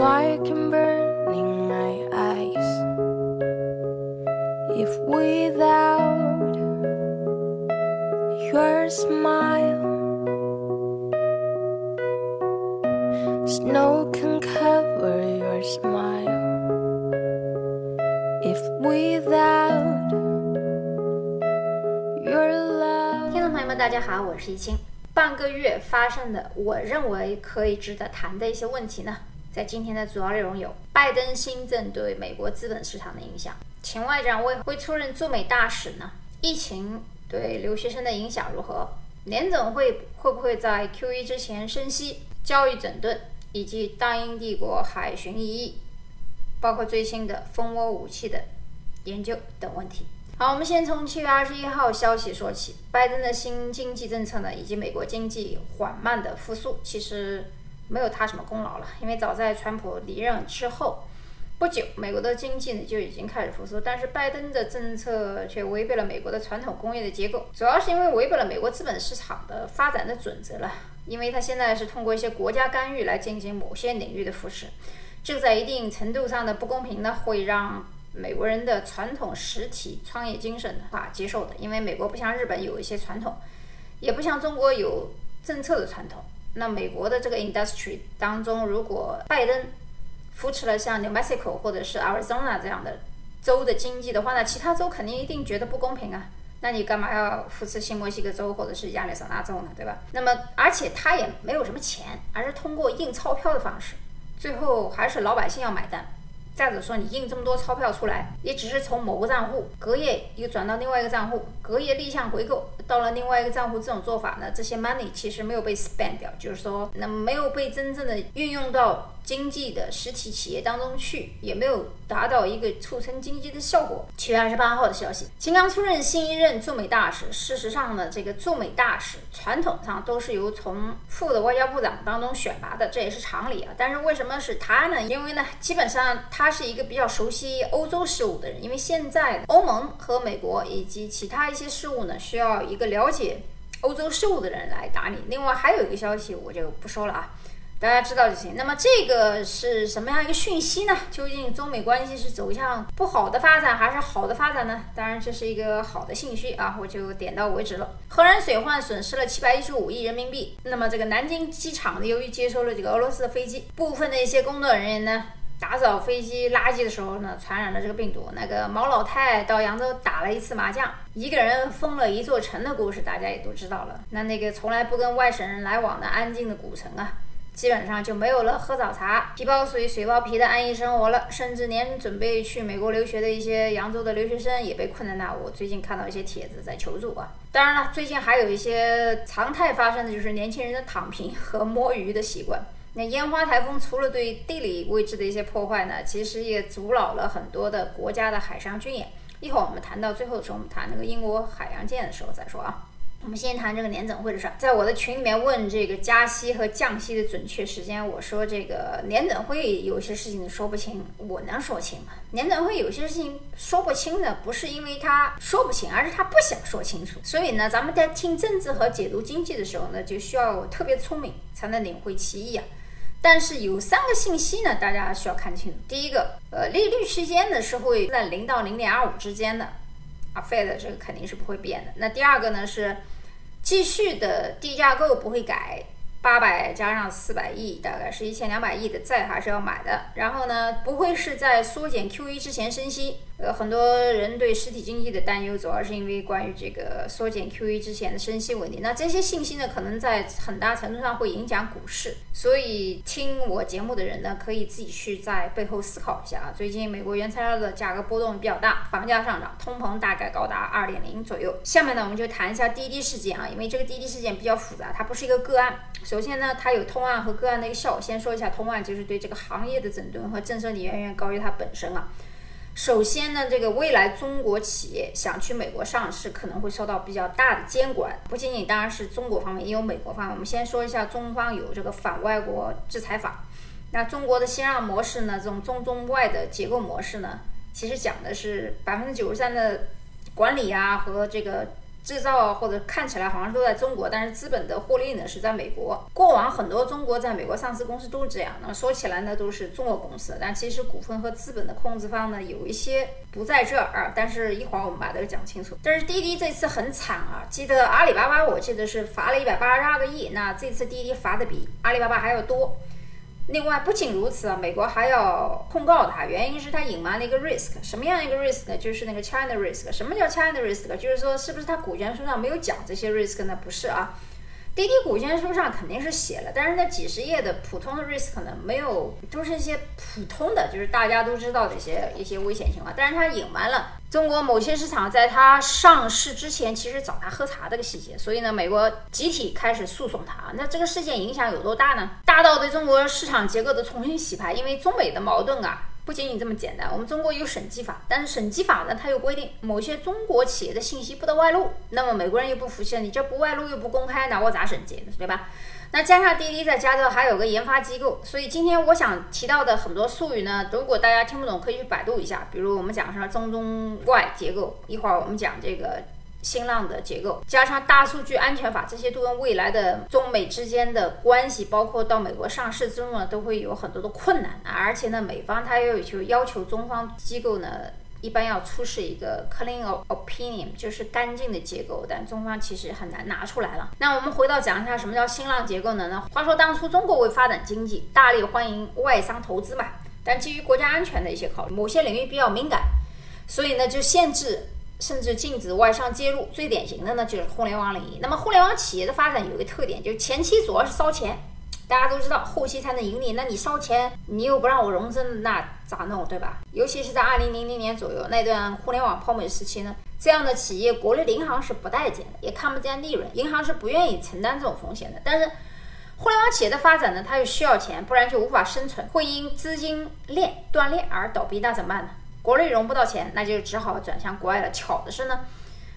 fire can burn in my eyes. If without your smile, snow can cover your smile. If without your love. 听众朋友们，大家好，我是易清。半个月发生的，我认为可以值得谈的一些问题呢，在今天的主要内容有：拜登新政对美国资本市场的影响，前外长为何会出任驻美大使呢？疫情对留学生的影响如何？联总会会不会在 Q1 之前升息？教育整顿以及大英帝国海巡一役，包括最新的蜂窝武器的研究等问题。好，我们先从七月二十一号消息说起。拜登的新经济政策呢，以及美国经济缓慢的复苏，其实没有他什么功劳了。因为早在川普离任之后不久，美国的经济呢就已经开始复苏。但是拜登的政策却违背了美国的传统工业的结构，主要是因为违背了美国资本市场的发展的准则了。因为他现在是通过一些国家干预来进行某些领域的扶持，这在一定程度上的不公平呢，会让。美国人的传统实体创业精神无法接受的，因为美国不像日本有一些传统，也不像中国有政策的传统。那美国的这个 industry 当中，如果拜登扶持了像 New Mexico 或者是 Arizona 这样的州的经济的话，那其他州肯定一定觉得不公平啊。那你干嘛要扶持新墨西哥州或者是亚利桑那州呢？对吧？那么而且他也没有什么钱，而是通过印钞票的方式，最后还是老百姓要买单。再者说，你印这么多钞票出来，也只是从某个账户隔夜又转到另外一个账户，隔夜逆向回购到了另外一个账户，这种做法呢，这些 money 其实没有被 spend 掉，就是说，那没有被真正的运用到。经济的实体企业当中去，也没有达到一个促成经济的效果。七月二十八号的消息，秦刚出任新一任驻美大使。事实上呢，这个驻美大使传统上都是由从副的外交部长当中选拔的，这也是常理啊。但是为什么是他呢？因为呢，基本上他是一个比较熟悉欧洲事务的人。因为现在欧盟和美国以及其他一些事务呢，需要一个了解欧洲事务的人来打理。另外还有一个消息，我就不说了啊。大家知道就行。那么这个是什么样一个讯息呢？究竟中美关系是走向不好的发展还是好的发展呢？当然这是一个好的信息啊，我就点到为止了。核然水患损失了七百一十五亿人民币。那么这个南京机场呢，由于接收了这个俄罗斯的飞机，部分的一些工作人员呢，打扫飞机垃圾的时候呢，传染了这个病毒。那个毛老太到扬州打了一次麻将，一个人封了一座城的故事，大家也都知道了。那那个从来不跟外省人来往的安静的古城啊。基本上就没有了喝早茶、皮包水、水包皮的安逸生活了，甚至连准备去美国留学的一些扬州的留学生也被困在那。我最近看到一些帖子在求助啊。当然了，最近还有一些常态发生的就是年轻人的躺平和摸鱼的习惯。那烟花台风除了对地理位置的一些破坏呢，其实也阻扰了很多的国家的海上军演。一会儿我们谈到最后的时候，我们谈那个英国海洋舰的时候再说啊。我们先谈这个年总会的事儿，在我的群里面问这个加息和降息的准确时间，我说这个年总会有些事情说不清，我能说清吗？年总会有些事情说不清的，不是因为他说不清，而是他不想说清楚。所以呢，咱们在听政治和解读经济的时候呢，就需要特别聪明，才能领会其意啊。但是有三个信息呢，大家需要看清楚。第一个，呃，利率区间呢是会在零到零点二五之间的。啊，Fed 这个肯定是不会变的。那第二个呢是继续的地价购不会改，八百加上四百亿，大概是一千两百亿的债还是要买的。然后呢，不会是在缩减 QE 之前升息。呃，很多人对实体经济的担忧，主要是因为关于这个缩减 QE 之前的升息问题。那这些信息呢，可能在很大程度上会影响股市。所以听我节目的人呢，可以自己去在背后思考一下啊。最近美国原材料的价格波动比较大，房价上涨，通膨大概高达二点零左右。下面呢，我们就谈一下滴滴事件啊，因为这个滴滴事件比较复杂，它不是一个个案。首先呢，它有通案和个案的一个效果。先说一下通案，就是对这个行业的整顿和震慑力远远高于它本身啊。首先呢，这个未来中国企业想去美国上市，可能会受到比较大的监管，不仅仅当然是中国方面，也有美国方面。我们先说一下中方有这个反外国制裁法。那中国的先让模式呢，这种中中外的结构模式呢，其实讲的是百分之九十三的管理啊和这个制造啊，或者看起来好像都在中国，但是资本的获利呢是在美国。过往很多中国在美国上市公司都是这样，那说起来呢都是中国公司，但其实股份和资本的控制方呢有一些不在这儿啊。但是一会儿我们把这个讲清楚。但是滴滴这次很惨啊，记得阿里巴巴我记得是罚了一百八十二个亿，那这次滴滴罚的比阿里巴巴还要多。另外，不仅如此啊，美国还要控告他，原因是他隐瞒了一个 risk，什么样一个 risk 呢？就是那个 China risk。什么叫 China risk？就是说，是不是他股权书上没有讲这些 risk 呢？不是啊，滴滴股权书上肯定是写了，但是那几十页的普通的 risk 呢，没有，都是一些普通的，就是大家都知道的一些一些危险情况，但是它隐瞒了。中国某些市场在它上市之前，其实找他喝茶这个细节，所以呢，美国集体开始诉讼它。那这个事件影响有多大呢？大到对中国市场结构的重新洗牌。因为中美的矛盾啊，不仅仅这么简单。我们中国有审计法，但是审计法呢，它又规定某些中国企业的信息不得外露。那么美国人又不服气了，你这不外露又不公开，那我咋审计呢？对吧？那加上滴滴在加州还有个研发机构，所以今天我想提到的很多术语呢，如果大家听不懂，可以去百度一下。比如我们讲什么中中外结构，一会儿我们讲这个新浪的结构，加上大数据安全法，这些都跟未来的中美之间的关系，包括到美国上市之路呢，都会有很多的困难。而且呢，美方他要求要求中方机构呢。一般要出示一个 clean opinion，就是干净的结构，但中方其实很难拿出来了。那我们回到讲一下什么叫新浪结构呢？那话说当初中国为发展经济，大力欢迎外商投资嘛，但基于国家安全的一些考虑，某些领域比较敏感，所以呢就限制甚至禁止外商介入。最典型的呢就是互联网领域。那么互联网企业的发展有一个特点，就是前期主要是烧钱。大家都知道，后期才能盈利。那你烧钱，你又不让我融资，那咋弄，对吧？尤其是在二零零零年左右那段互联网泡沫时期呢，这样的企业，国内的银行是不待见的，也看不见利润，银行是不愿意承担这种风险的。但是，互联网企业的发展呢，它又需要钱，不然就无法生存，会因资金链断裂而倒闭，那怎么办呢？国内融不到钱，那就只好转向国外了。巧的是呢。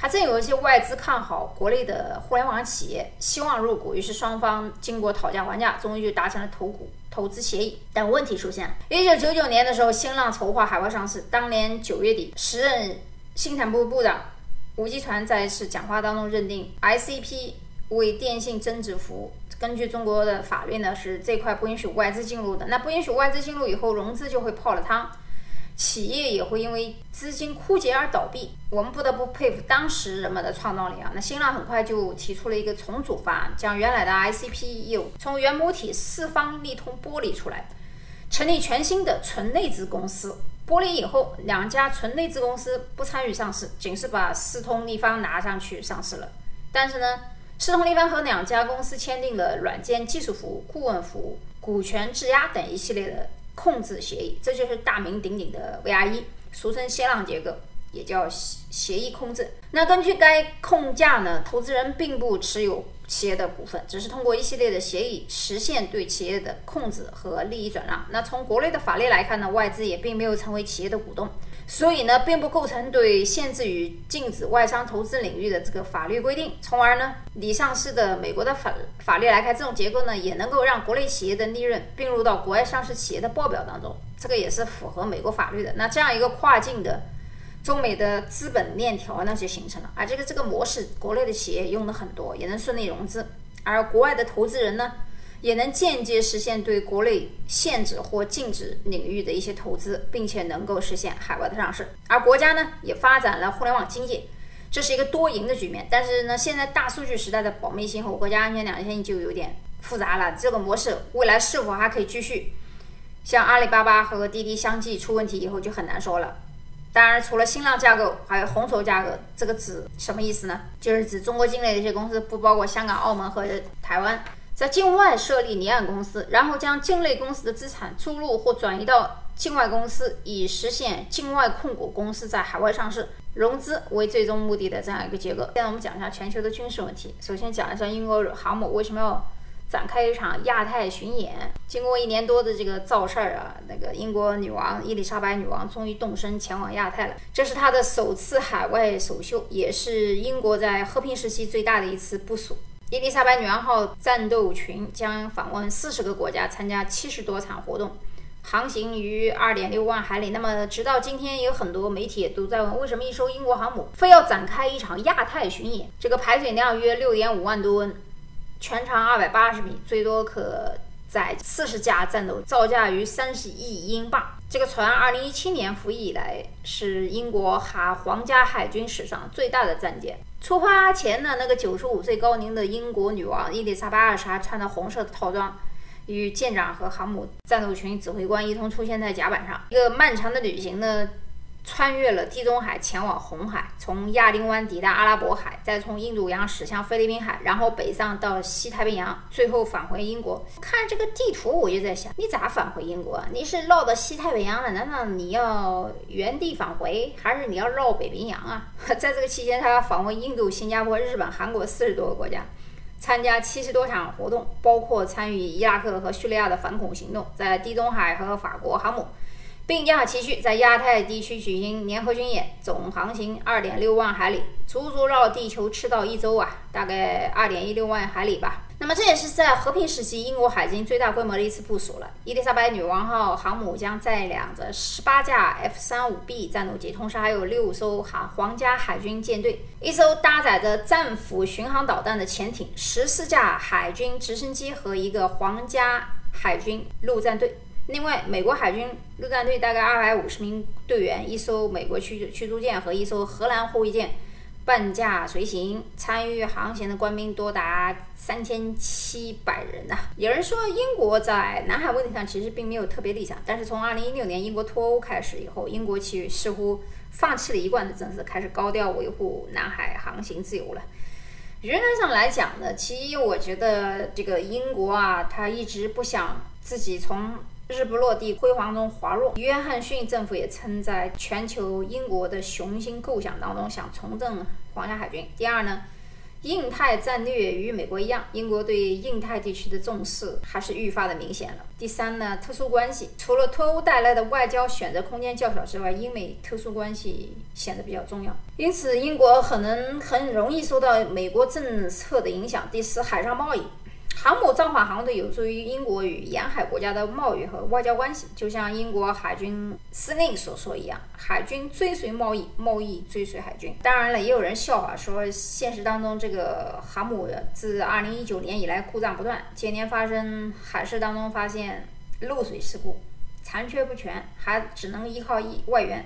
还真有一些外资看好国内的互联网企业，希望入股，于是双方经过讨价还价，终于就达成了投股投资协议。但问题出现了，一九九九年的时候，新浪筹划海外上市。当年九月底，时任信产部部长吴基传在一次讲话当中认定，ICP 为电信增值服务。根据中国的法律呢，是这块不允许外资进入的。那不允许外资进入以后，融资就会泡了汤。企业也会因为资金枯竭而倒闭，我们不得不佩服当时人们的创造力啊！那新浪很快就提出了一个重组方案，将原来的 ICP 业务从原母体四方利通剥离出来，成立全新的纯内资公司。剥离以后，两家纯内资公司不参与上市，仅是把四通立方拿上去上市了。但是呢，四通立方和两家公司签订了软件技术服务、顾问服务、股权质押等一系列的。控制协议，这就是大名鼎鼎的 VIE，俗称新浪结构，也叫协协议控制。那根据该控价呢，投资人并不持有企业的股份，只是通过一系列的协议实现对企业的控制和利益转让。那从国内的法律来看呢，外资也并没有成为企业的股东。所以呢，并不构成对限制与禁止外商投资领域的这个法律规定，从而呢，离上市的美国的法法律来看，这种结构呢，也能够让国内企业的利润并入到国外上市企业的报表当中，这个也是符合美国法律的。那这样一个跨境的中美的资本链条呢，就形成了。而这个这个模式，国内的企业用的很多，也能顺利融资，而国外的投资人呢？也能间接实现对国内限制或禁止领域的一些投资，并且能够实现海外的上市。而国家呢，也发展了互联网经济，这是一个多赢的局面。但是呢，现在大数据时代的保密性和国家安全两性就有点复杂了。这个模式未来是否还可以继续？像阿里巴巴和滴滴相继出问题以后，就很难说了。当然，除了新浪架构，还有红筹架构，这个指什么意思呢？就是指中国境内的一些公司，不包括香港、澳门和台湾。在境外设立离岸公司，然后将境内公司的资产注入或转移到境外公司，以实现境外控股公司在海外上市、融资为最终目的的这样一个结构。现在我们讲一下全球的军事问题。首先讲一下英国航母为什么要展开一场亚太巡演。经过一年多的这个造事儿啊，那个英国女王伊丽莎白女王终于动身前往亚太了。这是她的首次海外首秀，也是英国在和平时期最大的一次部署。伊丽莎白女王号战斗群将访问四十个国家，参加七十多场活动，航行于二点六万海里。那么，直到今天，有很多媒体也都在问，为什么一艘英国航母非要展开一场亚太巡演？这个排水量约六点五万吨，全长二百八十米，最多可载四十架战斗，造价于三十亿英镑。这个船二零一七年服役以来，是英国海皇家海军史上最大的战舰。出发前呢，那个九十五岁高龄的英国女王伊丽莎白二世还穿着红色的套装，与舰长和航母战斗群指挥官一同出现在甲板上。一个漫长的旅行呢。穿越了地中海前往红海，从亚丁湾抵达阿拉伯海，再从印度洋驶向菲律宾海，然后北上到西太平洋，最后返回英国。看这个地图，我就在想，你咋返回英国啊？你是绕到西太平洋了？难道你要原地返回，还是你要绕北冰洋啊？在这个期间，他访问印度、新加坡、日本、韩国四十多个国家，参加七十多场活动，包括参与伊拉克和叙利亚的反恐行动，在地中海和法国航母。并驾齐驱，在亚太地区举行联合军演，总航行二点六万海里，足足绕地球赤道一周啊，大概二点一六万海里吧。那么这也是在和平时期英国海军最大规模的一次部署了。伊丽莎白女王号航母将载两着十八架 F 三五 B 战斗机，同时还有六艘哈皇家海军舰队，一艘搭载着战斧巡航导弹的潜艇，十四架海军直升机和一个皇家海军陆战队。另外，美国海军陆战队大概二百五十名队员，一艘美国驱驱逐舰和一艘荷兰护卫舰半驾随行，参与航行的官兵多达三千七百人呐。有人说，英国在南海问题上其实并没有特别立场，但是从二零一六年英国脱欧开始以后，英国其似乎放弃了一贯的政策，开始高调维护南海航行自由了。原则上来讲呢，其一，我觉得这个英国啊，他一直不想自己从。日不落地辉煌中滑落。约翰逊政府也曾在全球英国的雄心构想当中想重振皇家海军。第二呢，印太战略与美国一样，英国对印太地区的重视还是愈发的明显了。第三呢，特殊关系除了脱欧带来的外交选择空间较小之外，英美特殊关系显得比较重要。因此，英国可能很容易受到美国政策的影响。第四，海上贸易。航母造访航队有助于英国与沿海国家的贸易和外交关系，就像英国海军司令所说一样：“海军追随贸易，贸易追随海军。”当然了，也有人笑话说，现实当中这个航母自2019年以来故障不断，接连发生海事当中发现漏水事故，残缺不全，还只能依靠一外援。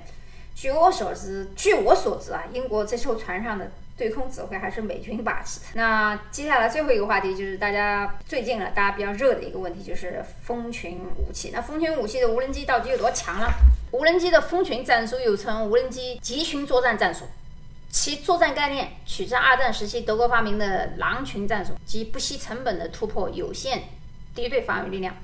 据我所知，据我所知啊，英国这艘船上的。对空指挥还是美军把持的。那接下来最后一个话题就是大家最近了，大家比较热的一个问题，就是蜂群武器。那蜂群武器的无人机到底有多强呢？无人机的蜂群战术又称无人机集群作战战术，其作战概念取自二战时期德国发明的狼群战术，即不惜成本的突破有限敌对防御力量。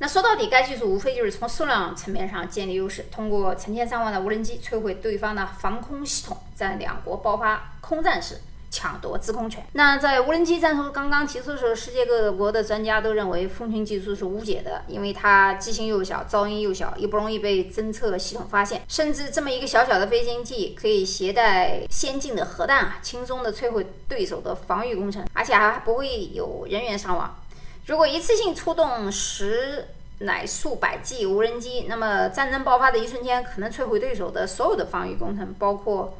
那说到底，该技术无非就是从数量层面上建立优势，通过成千上万的无人机摧毁对方的防空系统，在两国爆发空战时抢夺制空权。那在无人机战术刚刚提出的时候，世界各国的专家都认为蜂群技术是无解的，因为它机型又小，噪音又小，又不容易被侦测系统发现，甚至这么一个小小的飞行器可以携带先进的核弹啊，轻松的摧毁对手的防御工程，而且还不会有人员伤亡。如果一次性出动十乃数百计无人机，那么战争爆发的一瞬间，可能摧毁对手的所有的防御工程，包括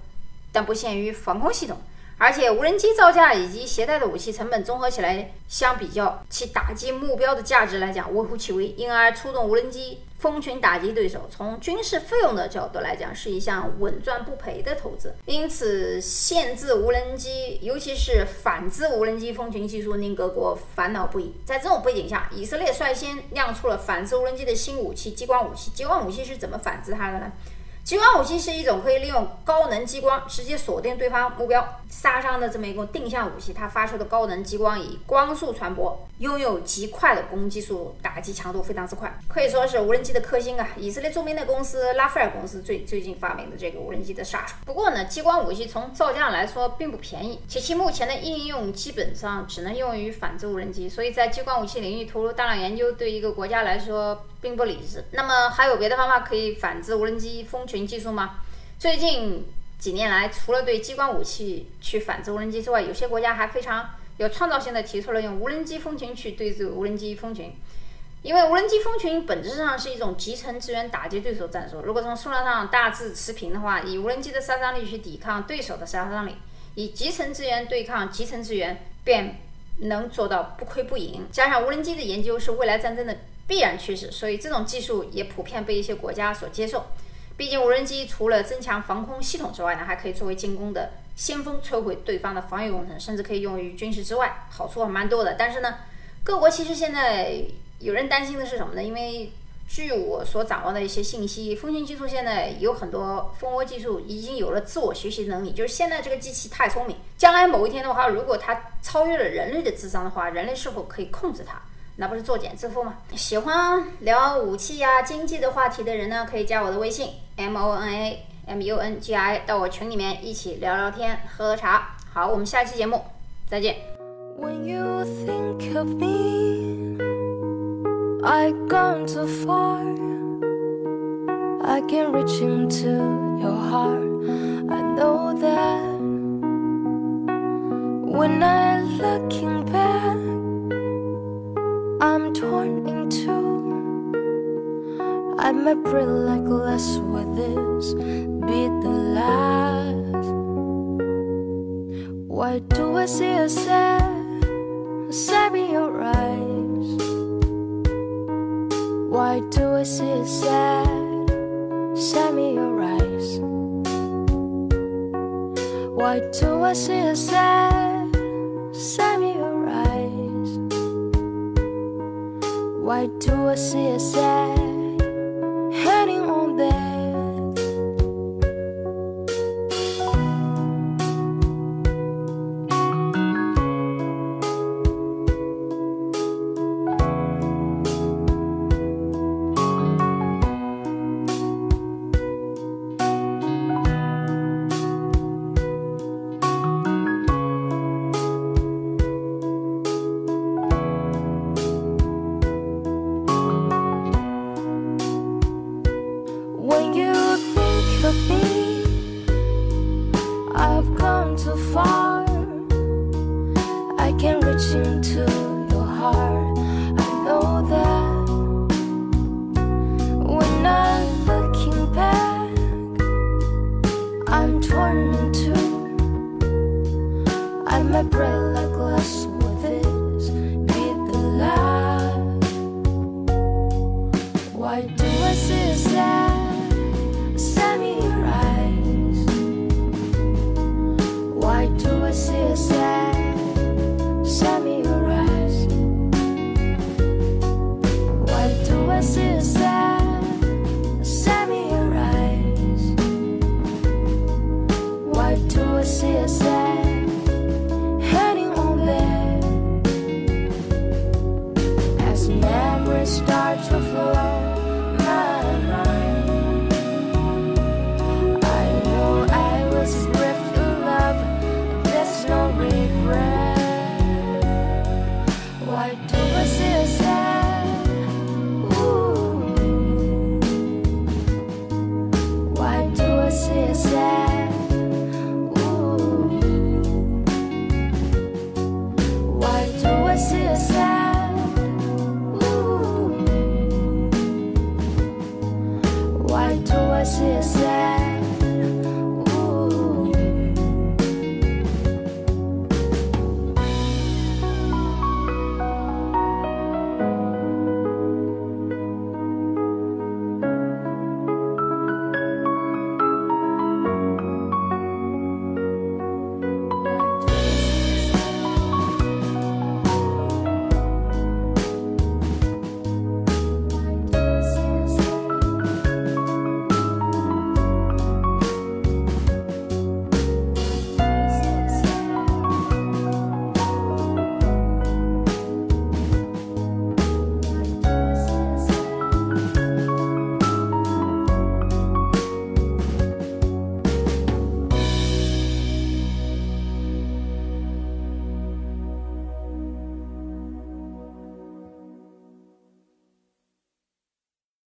但不限于防空系统。而且无人机造价以及携带的武器成本综合起来相比较，其打击目标的价值来讲微乎其微，因而出动无人机蜂群打击对手，从军事费用的角度来讲是一项稳赚不赔的投资。因此，限制无人机，尤其是反制无人机蜂群技术，令各国烦恼不已。在这种背景下，以色列率先亮出了反制无人机的新武器——激光武器。激光武器是怎么反制它的呢？激光武器是一种可以利用高能激光直接锁定对方目标、杀伤的这么一个定向武器。它发出的高能激光以光速传播，拥有极快的攻击速度，打击强度非常之快，可以说是无人机的克星啊！以色列著名的公司拉斐尔公司最最近发明的这个无人机的杀手。不过呢，激光武器从造价来说并不便宜，且其目前的应用基本上只能用于反制无人机，所以在激光武器领域投入大量研究，对一个国家来说。并不理智。那么还有别的方法可以反制无人机蜂群技术吗？最近几年来，除了对激光武器去反制无人机之外，有些国家还非常有创造性的提出了用无人机蜂群去对峙无人机蜂群。因为无人机蜂群本质上是一种集成资源打击对手战术。如果从数量上大致持平的话，以无人机的杀伤力去抵抗对手的杀伤力，以集成资源对抗集成资源，便能做到不亏不赢。加上无人机的研究是未来战争的必然趋势，所以这种技术也普遍被一些国家所接受。毕竟无人机除了增强防空系统之外呢，还可以作为进攻的先锋，摧毁对方的防御工程，甚至可以用于军事之外，好处还蛮多的。但是呢，各国其实现在。有人担心的是什么呢？因为据我所掌握的一些信息，蜂群技术现在有很多蜂窝技术已经有了自我学习能力，就是现在这个机器太聪明，将来某一天的话，如果它超越了人类的智商的话，人类是否可以控制它？那不是作茧自缚吗？喜欢聊武器呀、经济的话题的人呢，可以加我的微信 m o n a m u n g i 到我群里面一起聊聊天、喝喝茶。好，我们下期节目再见。When you think of me, I've gone too far. I can reach into your heart. I know that. When I looking back, Might break like glass with this be the last. Why do I see a sad, sad in your eyes? Why do I see a sad, sad in your eyes? Why do I see a sad, sad in your eyes? Why do I see a sad